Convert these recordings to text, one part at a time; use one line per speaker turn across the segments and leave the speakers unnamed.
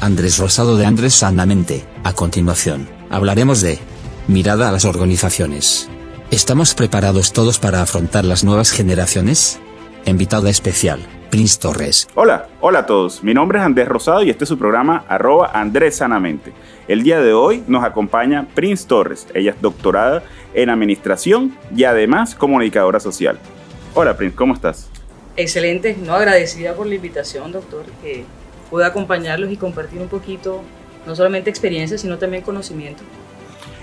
Andrés Rosado de Andrés Sanamente. A continuación, hablaremos de mirada a las organizaciones. ¿Estamos preparados todos para afrontar las nuevas generaciones? Invitada especial, Prince Torres.
Hola, hola a todos. Mi nombre es Andrés Rosado y este es su programa arroba Andrés Sanamente. El día de hoy nos acompaña Prince Torres. Ella es doctorada en administración y además comunicadora social. Hola Prince, ¿cómo estás?
Excelente, no agradecida por la invitación, doctor, que pueda acompañarlos y compartir un poquito, no solamente experiencia, sino también conocimiento.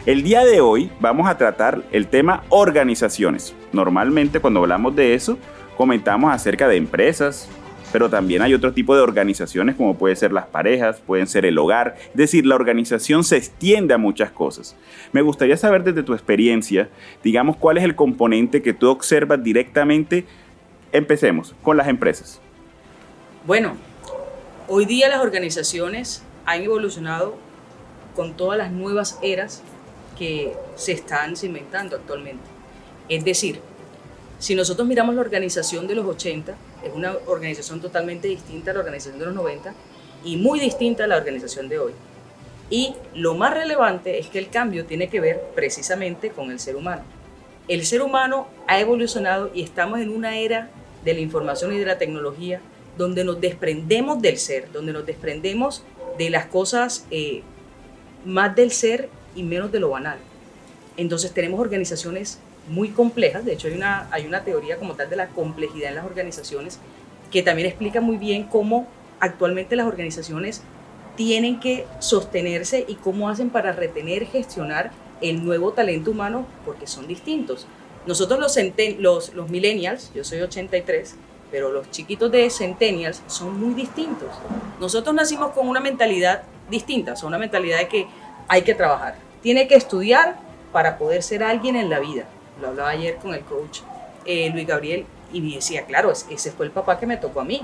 El día de hoy vamos a tratar el tema organizaciones. Normalmente cuando hablamos de eso, comentamos acerca de empresas, pero también hay otro tipo de organizaciones como puede ser las parejas, pueden ser el hogar, es decir, la organización se extiende a muchas cosas. Me gustaría saber desde tu experiencia, digamos, cuál es el componente que tú observas directamente Empecemos con las empresas.
Bueno, hoy día las organizaciones han evolucionado con todas las nuevas eras que se están cimentando actualmente. Es decir, si nosotros miramos la organización de los 80, es una organización totalmente distinta a la organización de los 90 y muy distinta a la organización de hoy. Y lo más relevante es que el cambio tiene que ver precisamente con el ser humano. El ser humano ha evolucionado y estamos en una era de la información y de la tecnología, donde nos desprendemos del ser, donde nos desprendemos de las cosas eh, más del ser y menos de lo banal. Entonces tenemos organizaciones muy complejas, de hecho hay una, hay una teoría como tal de la complejidad en las organizaciones que también explica muy bien cómo actualmente las organizaciones tienen que sostenerse y cómo hacen para retener, gestionar el nuevo talento humano, porque son distintos. Nosotros los, los, los millennials, yo soy 83, pero los chiquitos de centennials son muy distintos. Nosotros nacimos con una mentalidad distinta, son una mentalidad de que hay que trabajar, tiene que estudiar para poder ser alguien en la vida. Lo hablaba ayer con el coach eh, Luis Gabriel y me decía, claro, ese fue el papá que me tocó a mí.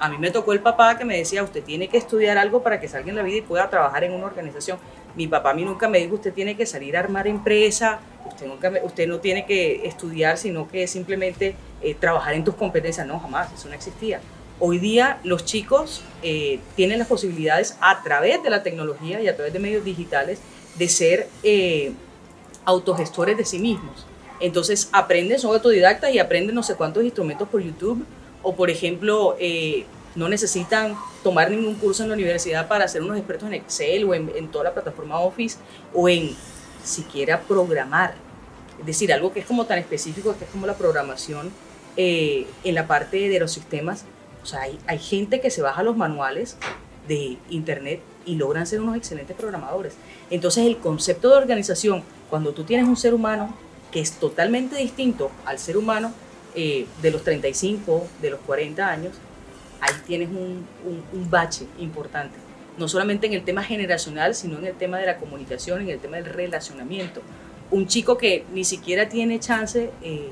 A mí me tocó el papá que me decía, usted tiene que estudiar algo para que salga en la vida y pueda trabajar en una organización. Mi papá a mí nunca me dijo, usted tiene que salir a armar empresa, usted, nunca usted no tiene que estudiar, sino que simplemente eh, trabajar en tus competencias. No, jamás, eso no existía. Hoy día los chicos eh, tienen las posibilidades a través de la tecnología y a través de medios digitales de ser eh, autogestores de sí mismos. Entonces aprenden, son autodidactas y aprenden no sé cuántos instrumentos por YouTube o por ejemplo no necesitan tomar ningún curso en la universidad para ser unos expertos en Excel o en, toda la plataforma Office o en siquiera programar. Es decir, algo que es como tan específico, que es como la programación eh, en la parte de los sistemas. O sea, hay, gente que se baja los manuales de Internet y logran ser unos excelentes programadores. Entonces, el concepto de organización, cuando tú tienes un ser humano que es totalmente distinto al ser humano eh, de los 35, de los 40 años, ahí tienes un, un, bache importante. No solamente en el tema generacional, sino en el tema de la comunicación, en el tema del relacionamiento. Un chico que ni siquiera tiene chance eh,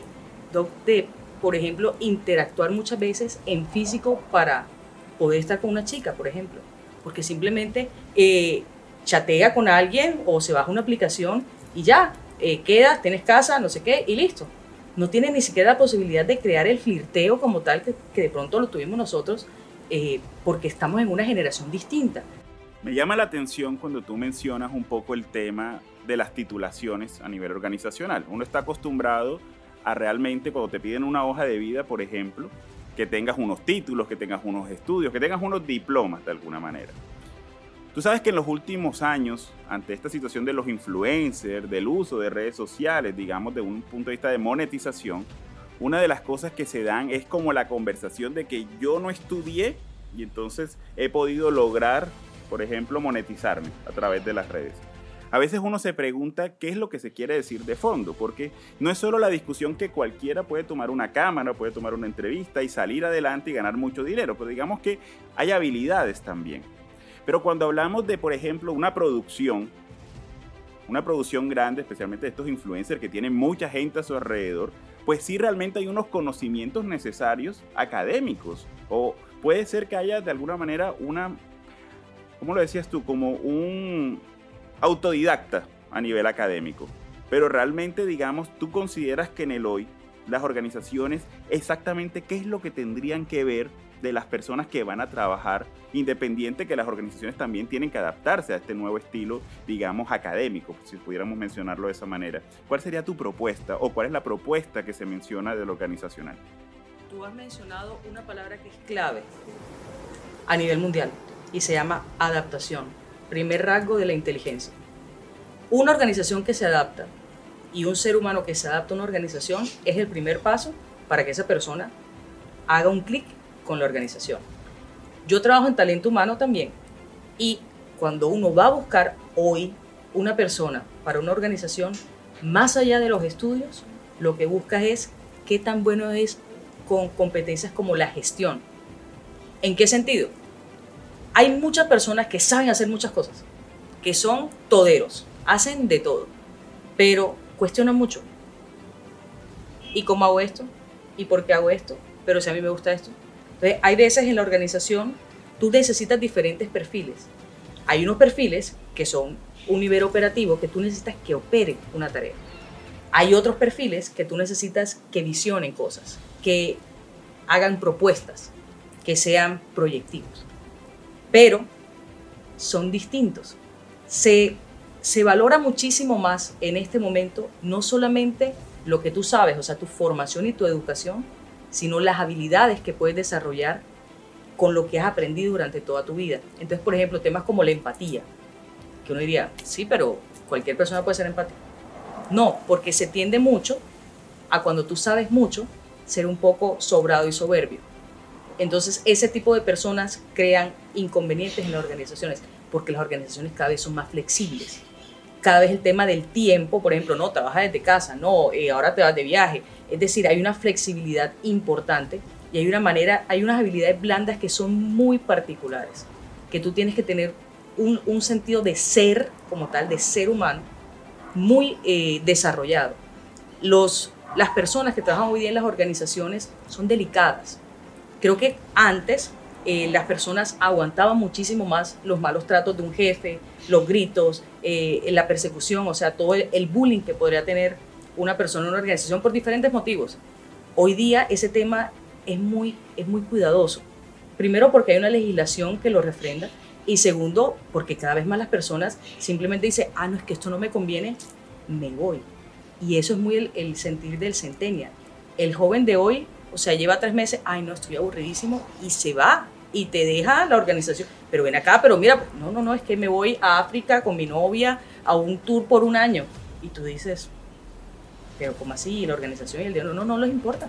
de, por ejemplo, interactuar muchas veces en físico para poder estar con una chica, por ejemplo. Porque simplemente eh, chatea con alguien o se baja una aplicación y ya, eh, quedas, tienes casa, no sé qué, y listo no tiene ni siquiera la posibilidad de crear el flirteo como tal que, de pronto lo tuvimos nosotros eh, porque estamos en una generación distinta.
Me llama la atención cuando tú mencionas un poco el tema de las titulaciones a nivel organizacional. Uno está acostumbrado a realmente cuando te piden una hoja de vida, por ejemplo, que tengas unos títulos, que tengas unos estudios, que tengas unos diplomas de alguna manera. Tú sabes que en los últimos años, ante esta situación de los influencers, del uso de redes sociales, digamos, de un punto de vista de monetización, una de las cosas que se dan es como la conversación de que yo no estudié y entonces he podido lograr, por ejemplo, monetizarme a través de las redes. A veces uno se pregunta qué es lo que se quiere decir de fondo, porque no es solo la discusión que cualquiera puede tomar una cámara, puede tomar una entrevista y salir adelante y ganar mucho dinero, pero digamos que hay habilidades también. Pero cuando hablamos de, por ejemplo, una producción, una producción grande, especialmente de estos influencers que tienen mucha gente a su alrededor, pues sí realmente hay unos conocimientos necesarios académicos. O puede ser que haya de alguna manera una, ¿cómo lo decías tú? Como un autodidacta a nivel académico. Pero realmente, digamos, tú consideras que en el hoy las organizaciones exactamente qué es lo que tendrían que ver de las personas que van a trabajar, independiente que las organizaciones también tienen que adaptarse a este nuevo estilo, digamos, académico, si pudiéramos mencionarlo de esa manera. ¿Cuál sería tu propuesta o cuál es la propuesta que se menciona de lo organizacional?
Tú has mencionado una palabra que es clave a nivel mundial y se llama adaptación, primer rasgo de la inteligencia. Una organización que se adapta y un ser humano que se adapta a una organización es el primer paso para que esa persona haga un clic con la organización. Yo trabajo en talento humano también y cuando uno va a buscar hoy una persona para una organización, más allá de los estudios, lo que busca es qué tan bueno es con competencias como la gestión. ¿En qué sentido? Hay muchas personas que saben hacer muchas cosas, que son toderos, hacen de todo, pero cuestionan mucho. ¿Y cómo hago esto? ¿Y por qué hago esto? Pero si a mí me gusta esto. Entonces, hay veces en la organización, tú necesitas diferentes perfiles. Hay unos perfiles que son un nivel operativo que tú necesitas que opere una tarea. Hay otros perfiles que tú necesitas que visionen cosas, que hagan propuestas, que sean proyectivos. Pero son distintos. Se se valora muchísimo más en este momento no solamente lo que tú sabes, o sea, tu formación y tu educación, sino las habilidades que puedes desarrollar con lo que has aprendido durante toda tu vida. Entonces, por ejemplo, temas como la empatía, que uno diría, sí, pero cualquier persona puede ser empática. No, porque se tiende mucho a cuando tú sabes mucho, ser un poco sobrado y soberbio. Entonces, ese tipo de personas crean inconvenientes en las organizaciones, porque las organizaciones cada vez son más flexibles cada vez el tema del tiempo, por ejemplo, no, trabajas desde casa, no, eh, ahora te vas de viaje. Es decir, hay una flexibilidad importante y hay una manera, hay unas habilidades blandas que son muy particulares, que tú tienes que tener un, sentido de ser como tal, de ser humano, muy eh, desarrollado. Las personas que trabajan hoy día en las organizaciones son delicadas. Creo que antes eh, las personas aguantaban muchísimo más los malos tratos de un jefe, los gritos, eh, la persecución, o sea, todo el, bullying que podría tener una persona en una organización por diferentes motivos. Hoy día ese tema es muy, es muy cuidadoso. Primero porque hay una legislación que lo refrenda y segundo porque cada vez más las personas simplemente dicen, ah, no, es que esto no me conviene, me voy. Y eso es muy el, el sentir del centennial. El joven de hoy, o sea, lleva tres meses, ay, no, estoy aburridísimo y se va y te deja la organización. Pero ven acá, pero mira, no, no, no, es que me voy a África con mi novia a un tour por un año. Y tú dices, pero ¿cómo así? La organización y el dinero, no, no, no les importa.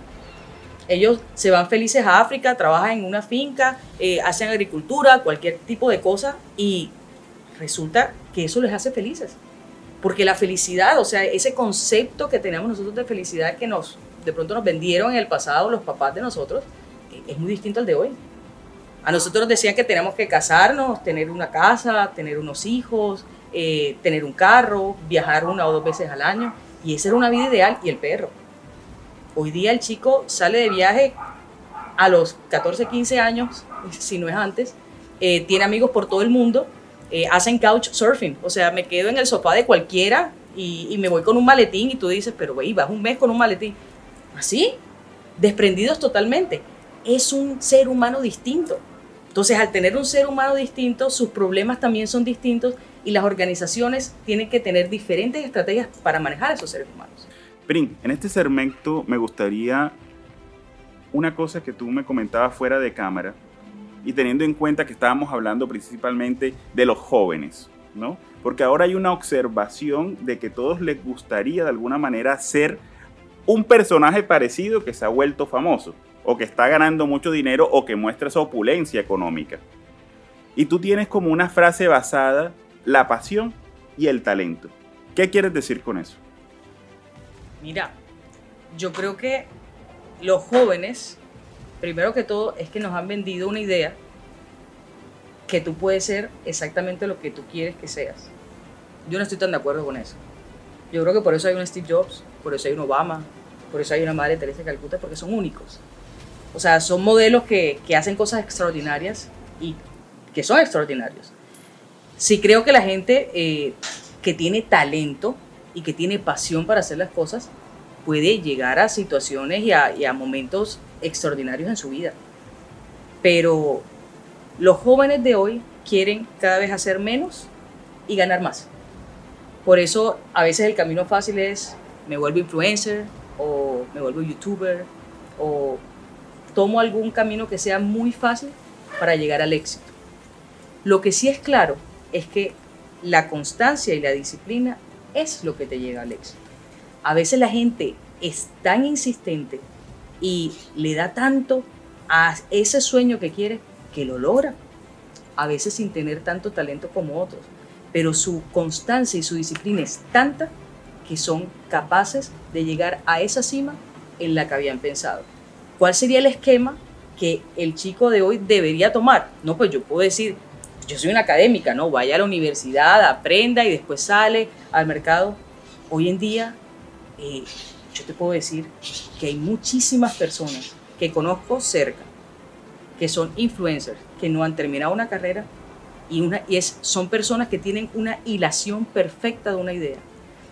Ellos se van felices a África, trabajan en una finca, eh, hacen agricultura, cualquier tipo de cosa y resulta que eso les hace felices. Porque la felicidad, o sea, ese concepto que tenemos nosotros de felicidad que nos de pronto nos vendieron en el pasado los papás de nosotros, es muy distinto al de hoy. A nosotros nos decían que tenemos que casarnos, tener una casa, tener unos hijos, eh, tener un carro, viajar una o dos veces al año. Y esa era una vida ideal. Y el perro. Hoy día el chico sale de viaje a los 14, 15 años, si no es antes, eh, tiene amigos por todo el mundo, eh, hacen couch surfing. O sea, me quedo en el sofá de cualquiera y, y me voy con un maletín y tú dices, pero güey, vas un mes con un maletín. Así, desprendidos totalmente. Es un ser humano distinto. Entonces, al tener un ser humano distinto, sus problemas también son distintos y las organizaciones tienen que tener diferentes estrategias para manejar a esos seres humanos.
Prin, en este segmento me gustaría una cosa que tú me comentabas fuera de cámara y teniendo en cuenta que estábamos hablando principalmente de los jóvenes, ¿no? Porque ahora hay una observación de que todos les gustaría de alguna manera ser un personaje parecido que se ha vuelto famoso o que está ganando mucho dinero o que muestra esa opulencia económica. Y tú tienes como una frase basada la pasión y el talento. ¿Qué quieres decir con eso?
Mira, yo creo que los jóvenes, primero que todo, es que nos han vendido una idea que tú puedes ser exactamente lo que tú quieres que seas. Yo no estoy tan de acuerdo con eso. Yo creo que por eso hay un Steve Jobs, por eso hay un Obama, por eso hay una Madre Teresa de Calcuta, porque son únicos. O sea, son modelos que, hacen cosas extraordinarias y que son extraordinarios. Sí creo que la gente eh, que tiene talento y que tiene pasión para hacer las cosas puede llegar a situaciones y a, momentos extraordinarios en su vida. Pero los jóvenes de hoy quieren cada vez hacer menos y ganar más. Por eso a veces el camino fácil es me vuelvo influencer o me vuelvo youtuber o tomo algún camino que sea muy fácil para llegar al éxito. Lo que sí es claro es que la constancia y la disciplina es lo que te llega al éxito. A veces la gente es tan insistente y le da tanto a ese sueño que quiere que lo logra. A veces sin tener tanto talento como otros. Pero su constancia y su disciplina es tanta que son capaces de llegar a esa cima en la que habían pensado. ¿Cuál sería el esquema que el chico de hoy debería tomar? No, pues yo puedo decir, yo soy una académica, ¿no? Vaya a la universidad, aprenda y después sale al mercado. Hoy en día, eh, yo te puedo decir que hay muchísimas personas que conozco cerca, que son influencers, que no han terminado una carrera y, una, es, son personas que tienen una hilación perfecta de una idea,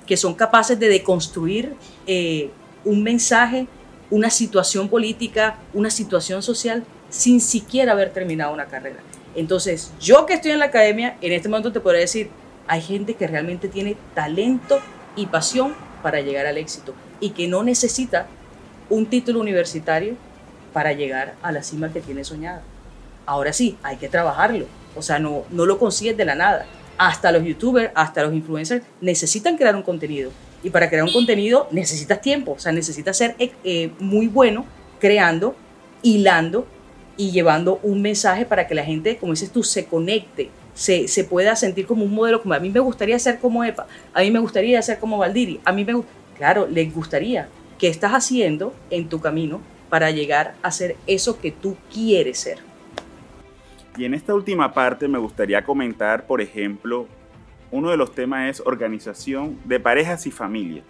que son capaces de deconstruir eh, un mensaje, una situación política, una situación social, sin siquiera haber terminado una carrera. Entonces, yo que estoy en la academia, en este momento te podría decir, hay gente que realmente tiene talento y pasión para llegar al éxito y que no necesita un título universitario para llegar a la cima que tiene soñada. Ahora sí, hay que trabajarlo. O sea, no, no lo consigues de la nada. Hasta los youtubers, hasta los influencers necesitan crear un contenido. Y para crear un contenido necesitas tiempo. O sea, necesitas ser eh, muy bueno creando, hilando y llevando un mensaje para que la gente, como dices tú, se conecte, se, pueda sentir como un modelo, como a mí me gustaría ser como EPA, a mí me gustaría ser como Valdiri, a mí me claro, les gustaría. ¿Qué estás haciendo en tu camino para llegar a ser eso que tú quieres ser?
Y en esta última parte me gustaría comentar, por ejemplo, uno de los temas es organización de parejas y familia.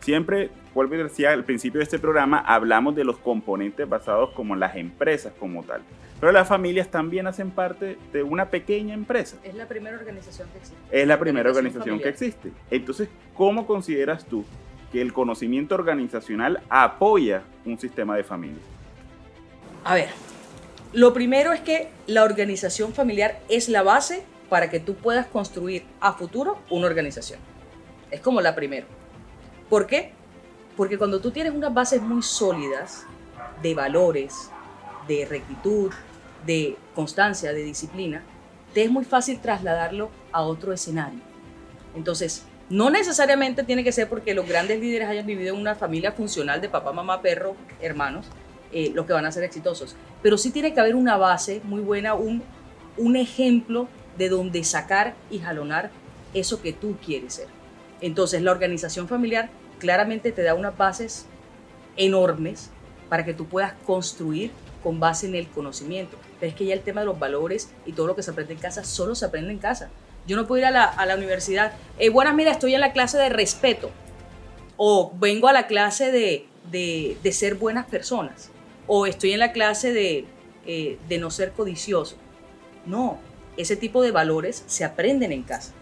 Siempre vuelvo y decía al principio de este programa, hablamos de los componentes basados como las empresas como tal. Pero las familias también hacen parte de una pequeña empresa.
Es la primera organización que existe.
Es la primera organización, que existe. Entonces, ¿cómo consideras tú que el conocimiento organizacional apoya un sistema de familia?
A ver, lo primero es que la organización familiar es la base para que tú puedas construir a futuro una organización. Es como la primera. ¿Por qué? Porque cuando tú tienes unas bases muy sólidas de valores, de rectitud, de constancia, de disciplina, te es muy fácil trasladarlo a otro escenario. Entonces, no necesariamente tiene que ser porque los grandes líderes hayan vivido en una familia funcional de papá, mamá, perro, hermanos, eh, los que van a ser exitosos. Pero sí tiene que haber una base muy buena, un, un ejemplo de donde sacar y jalonar eso que tú quieres ser. Entonces, la organización familiar claramente te da unas bases enormes para que tú puedas construir con base en el conocimiento. Pero es que ya el tema de los valores y todo lo que se aprende en casa solo se aprende en casa. Yo no puedo ir a la, a la universidad, eh, buenas, mira, estoy en la clase de respeto o vengo a la clase de, de, de ser buenas personas o estoy en la clase de, eh, de no ser codicioso. No, ese tipo de valores se aprenden en casa,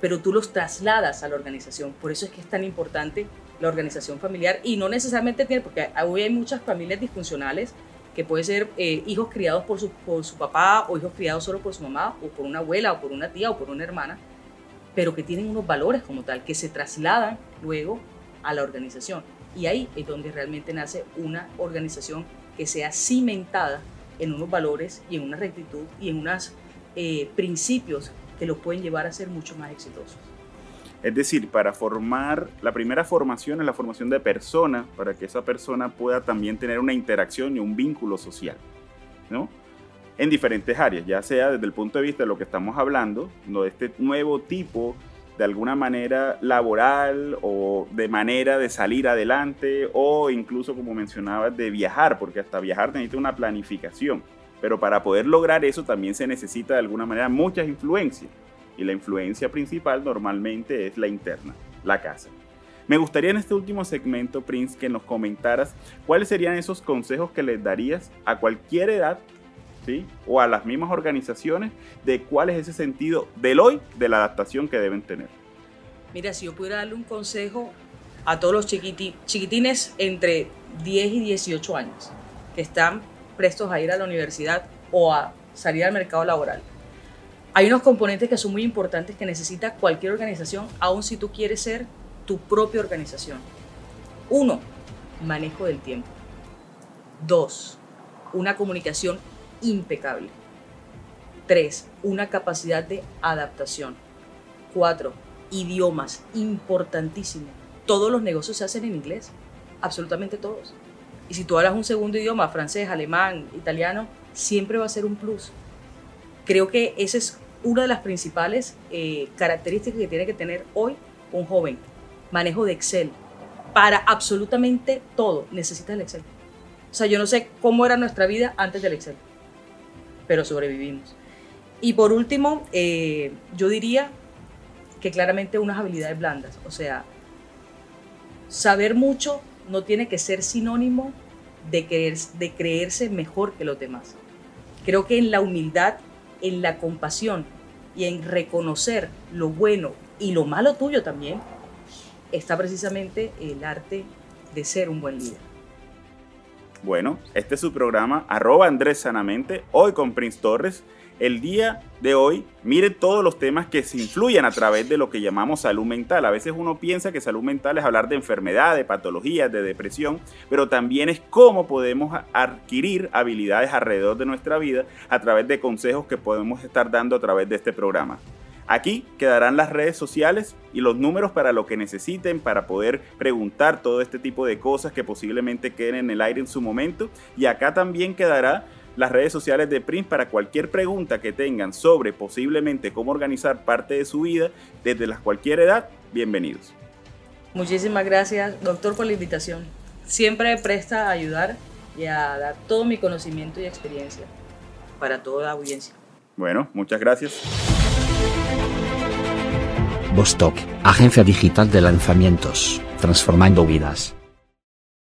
pero tú los trasladas a la organización. Por eso es que es tan importante la organización familiar y no necesariamente tiene, porque hoy hay muchas familias disfuncionales que pueden ser eh, hijos criados por su, por su papá o hijos criados solo por su mamá o por una abuela o por una tía o por una hermana, pero que tienen unos valores como tal, que se trasladan luego a la organización. Y ahí es donde realmente nace una organización que sea cimentada en unos valores y en una rectitud y en unos eh, principios que los pueden llevar a ser mucho más exitosos.
Es decir, para formar, la primera formación es la formación de persona, para que esa persona pueda también tener una interacción y un vínculo social, ¿no? En diferentes áreas, ya sea desde el punto de vista de lo que estamos hablando, ¿no? este nuevo tipo, alguna manera laboral o de manera de salir adelante, o incluso, como mencionabas, de viajar, porque hasta viajar necesita una planificación. Pero para poder lograr eso también se necesita de alguna manera muchas influencias y la influencia principal normalmente es la interna, la casa. Me gustaría en este último segmento, Prince, que nos comentaras cuáles serían esos consejos que les darías a cualquier edad, O a las mismas organizaciones de cuál es ese sentido del hoy de la adaptación que deben tener.
Mira, si yo pudiera darle un consejo a todos los chiquitines entre 10 y 18 años que están prestos a ir a la universidad o a salir al mercado laboral. Hay unos componentes que son muy importantes que necesita cualquier organización, aun si tú quieres ser tu propia organización. Uno, manejo del tiempo. Dos, una comunicación impecable. Tres, una capacidad de adaptación. Cuatro, idiomas, importantísimo. Todos los negocios se hacen en inglés, absolutamente todos. Y si tú hablas un segundo idioma, francés, alemán, italiano, siempre va a ser un plus. Creo que esa es una de las principales eh, características que tiene que tener hoy un joven. Manejo de Excel. Para absolutamente todo necesitas el Excel. O sea, yo no sé cómo era nuestra vida antes del Excel, pero sobrevivimos. Y por último, eh, yo diría que claramente unas habilidades blandas. O sea, saber mucho no tiene que ser sinónimo de, de creerse mejor que los demás. Creo que en la humildad, en la compasión y en reconocer lo bueno y lo malo tuyo también, está precisamente el arte de ser un buen líder.
Bueno, este es su programa, arroba Andrés Sanamente, hoy con Prince Torres. El día de hoy, mire todos los temas que se influyen a través de lo que llamamos salud mental. A veces uno piensa que salud mental es hablar de enfermedades, de patologías, de depresión, pero también es cómo podemos adquirir habilidades alrededor de nuestra vida a través de consejos que podemos estar dando a través de este programa. Aquí quedarán las redes sociales y los números para lo que necesiten para poder preguntar todo este tipo de cosas que posiblemente queden en el aire en su momento. Y acá también quedará las redes sociales de Prince para cualquier pregunta que tengan sobre posiblemente cómo organizar parte de su vida desde la cualquier edad. Bienvenidos.
Muchísimas gracias, doctor, por la invitación. Siempre presta a ayudar y a dar todo mi conocimiento y experiencia para toda la audiencia.
Bueno, muchas gracias.
Vostok, agencia digital de lanzamientos, transformando vidas.